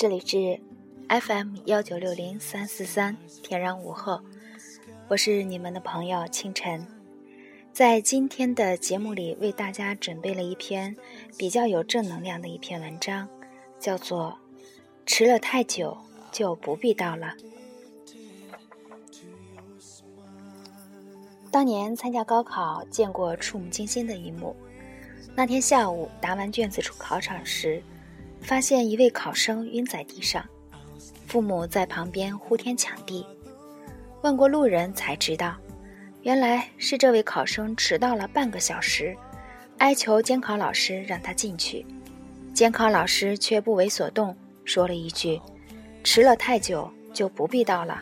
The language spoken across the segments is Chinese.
这里是 FM 幺九六零三四三天然午后，我是你们的朋友清晨。在今天的节目里，为大家准备了一篇比较有正能量的一篇文章，叫做“迟了太久就不必到了”。当年参加高考，见过触目惊心的一幕。那天下午答完卷子出考场时，发现一位考生晕在地上，父母在旁边呼天抢地。问过路人才知道，原来是这位考生迟到了半个小时，哀求监考老师让他进去。监考老师却不为所动，说了一句：“迟了太久就不必到了。”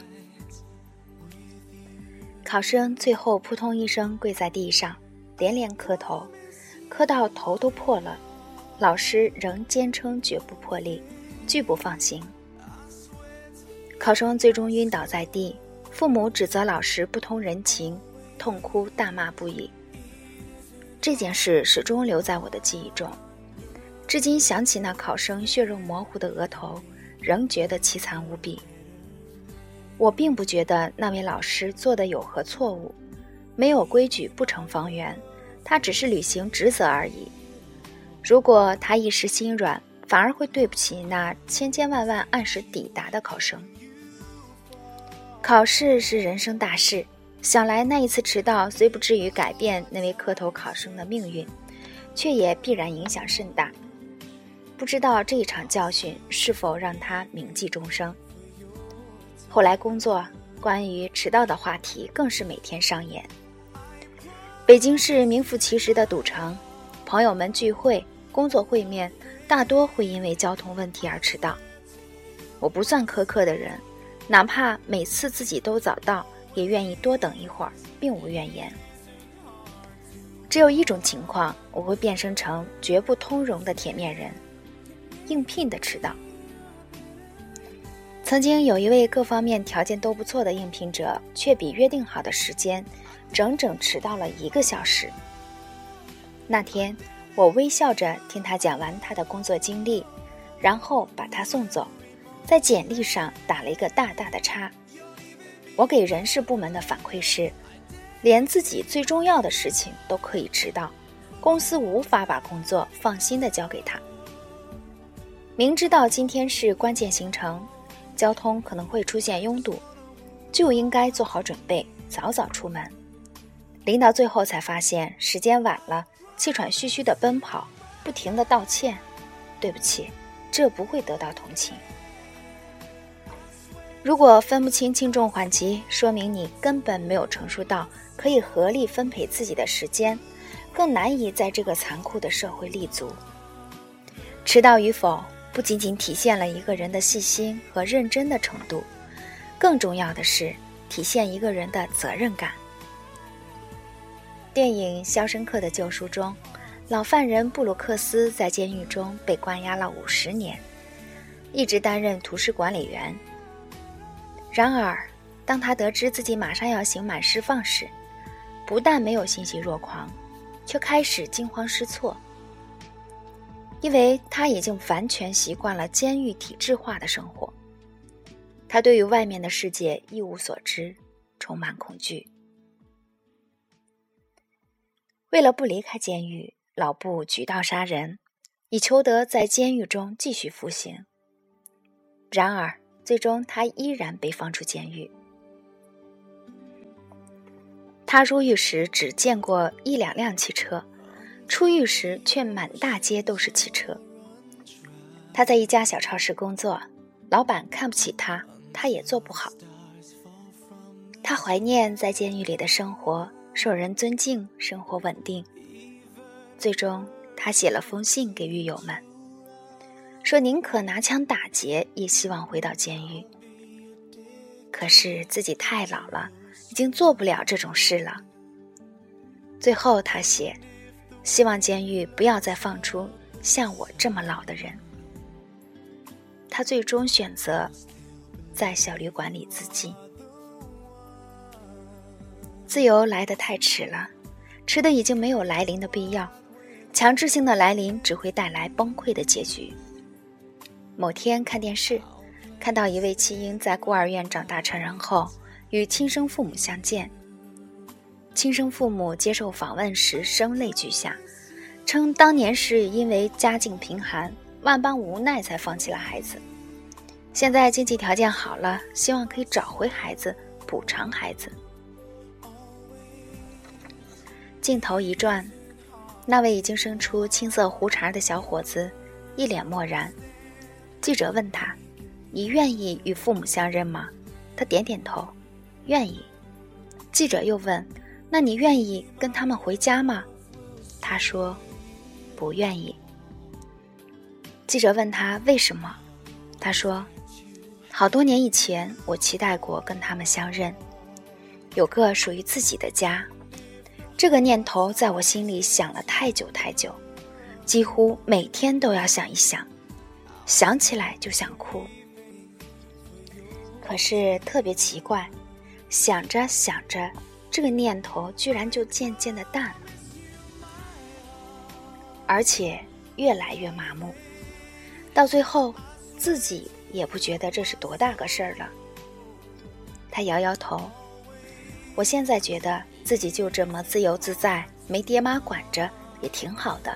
考生最后扑通一声跪在地上，连连磕头，磕到头都破了。老师仍坚称绝不破例，拒不放行。考生最终晕倒在地，父母指责老师不通人情，痛哭大骂不已。这件事始终留在我的记忆中，至今想起那考生血肉模糊的额头，仍觉得凄惨无比。我并不觉得那位老师做的有何错误，没有规矩不成方圆，他只是履行职责而已。如果他一时心软，反而会对不起那千千万万按时抵达的考生。考试是人生大事，想来那一次迟到虽不至于改变那位磕头考生的命运，却也必然影响甚大。不知道这一场教训是否让他铭记终生。后来工作，关于迟到的话题更是每天上演。北京市名副其实的赌城，朋友们聚会、工作会面，大多会因为交通问题而迟到。我不算苛刻的人，哪怕每次自己都早到，也愿意多等一会儿，并无怨言。只有一种情况，我会变身成绝不通融的铁面人——应聘的迟到。曾经有一位各方面条件都不错的应聘者，却比约定好的时间整整迟到了一个小时。那天，我微笑着听他讲完他的工作经历，然后把他送走，在简历上打了一个大大的叉。我给人事部门的反馈是，连自己最重要的事情都可以迟到，公司无法把工作放心的交给他。明知道今天是关键行程。交通可能会出现拥堵，就应该做好准备，早早出门。临到最后才发现时间晚了，气喘吁吁的奔跑，不停的道歉：“对不起，这不会得到同情。”如果分不清轻重缓急，说明你根本没有成熟到可以合理分配自己的时间，更难以在这个残酷的社会立足。迟到与否。不仅仅体现了一个人的细心和认真的程度，更重要的是体现一个人的责任感。电影《肖申克的救赎》中，老犯人布鲁克斯在监狱中被关押了五十年，一直担任图书管理员。然而，当他得知自己马上要刑满释放时，不但没有欣喜若狂，却开始惊慌失措。因为他已经完全习惯了监狱体制化的生活，他对于外面的世界一无所知，充满恐惧。为了不离开监狱，老布举刀杀人，以求得在监狱中继续服刑。然而，最终他依然被放出监狱。他入狱时只见过一两辆汽车。出狱时却满大街都是汽车。他在一家小超市工作，老板看不起他，他也做不好。他怀念在监狱里的生活，受人尊敬，生活稳定。最终，他写了封信给狱友们，说宁可拿枪打劫，也希望回到监狱。可是自己太老了，已经做不了这种事了。最后，他写。希望监狱不要再放出像我这么老的人。他最终选择在小旅馆里自尽。自由来得太迟了，迟的已经没有来临的必要。强制性的来临只会带来崩溃的结局。某天看电视，看到一位弃婴在孤儿院长大成人后，与亲生父母相见。亲生父母接受访问时声泪俱下，称当年是因为家境贫寒，万般无奈才放弃了孩子。现在经济条件好了，希望可以找回孩子，补偿孩子。镜头一转，那位已经生出青色胡茬的小伙子一脸漠然。记者问他：“你愿意与父母相认吗？”他点点头，愿意。记者又问。那你愿意跟他们回家吗？他说：“不愿意。”记者问他为什么，他说：“好多年以前，我期待过跟他们相认，有个属于自己的家。这个念头在我心里想了太久太久，几乎每天都要想一想，想起来就想哭。可是特别奇怪，想着想着。”这个念头居然就渐渐的淡了，而且越来越麻木，到最后自己也不觉得这是多大个事儿了。他摇摇头，我现在觉得自己就这么自由自在，没爹妈管着也挺好的。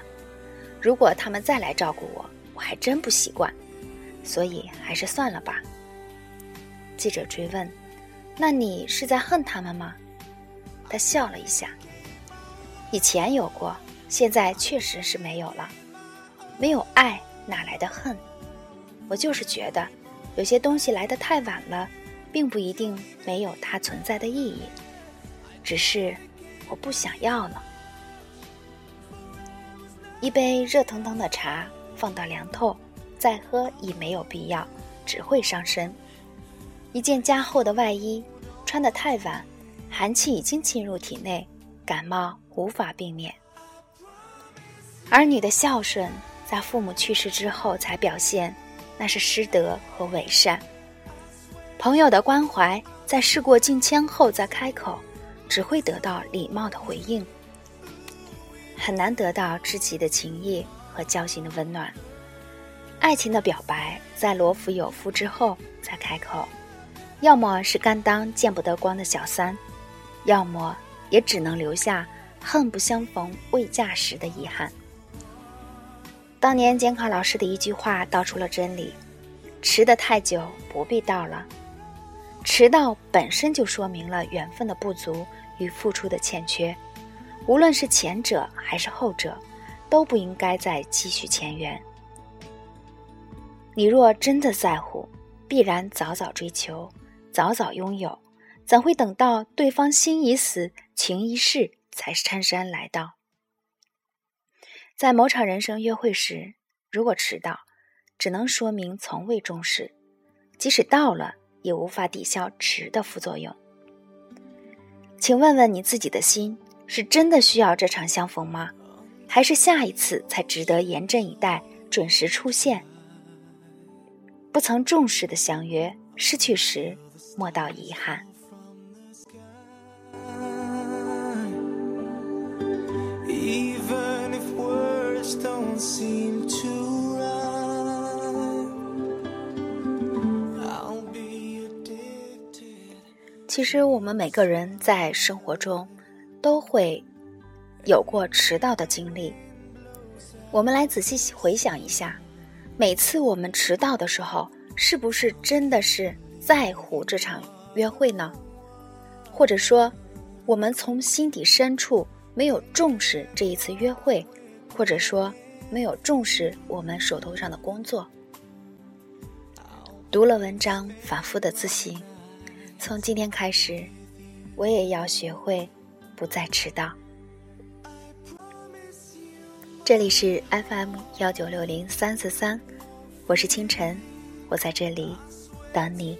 如果他们再来照顾我，我还真不习惯，所以还是算了吧。记者追问：“那你是在恨他们吗？”他笑了一下。以前有过，现在确实是没有了。没有爱，哪来的恨？我就是觉得，有些东西来得太晚了，并不一定没有它存在的意义。只是我不想要了。一杯热腾腾的茶放到凉透，再喝已没有必要，只会伤身。一件加厚的外衣，穿得太晚。寒气已经侵入体内，感冒无法避免。儿女的孝顺在父母去世之后才表现，那是师德和伪善；朋友的关怀在事过境迁后再开口，只会得到礼貌的回应，很难得到知己的情谊和交心的温暖。爱情的表白在罗浮有夫之后才开口，要么是甘当见不得光的小三。要么也只能留下恨不相逢未嫁时的遗憾。当年监考老师的一句话道出了真理：迟得太久不必到了。迟到本身就说明了缘分的不足与付出的欠缺，无论是前者还是后者，都不应该再继续前缘。你若真的在乎，必然早早追求，早早拥有。怎会等到对方心已死、情已逝，才姗姗来到？在某场人生约会时，如果迟到，只能说明从未重视；即使到了，也无法抵消迟的副作用。请问问你自己的心，是真的需要这场相逢吗？还是下一次才值得严阵以待、准时出现？不曾重视的相约，失去时莫道遗憾。其实我们每个人在生活中都会有过迟到的经历。我们来仔细回想一下，每次我们迟到的时候，是不是真的是在乎这场约会呢？或者说，我们从心底深处没有重视这一次约会，或者说没有重视我们手头上的工作？读了文章，反复的自省。从今天开始，我也要学会不再迟到。这里是 FM 幺九六零三四三，我是清晨，我在这里等你。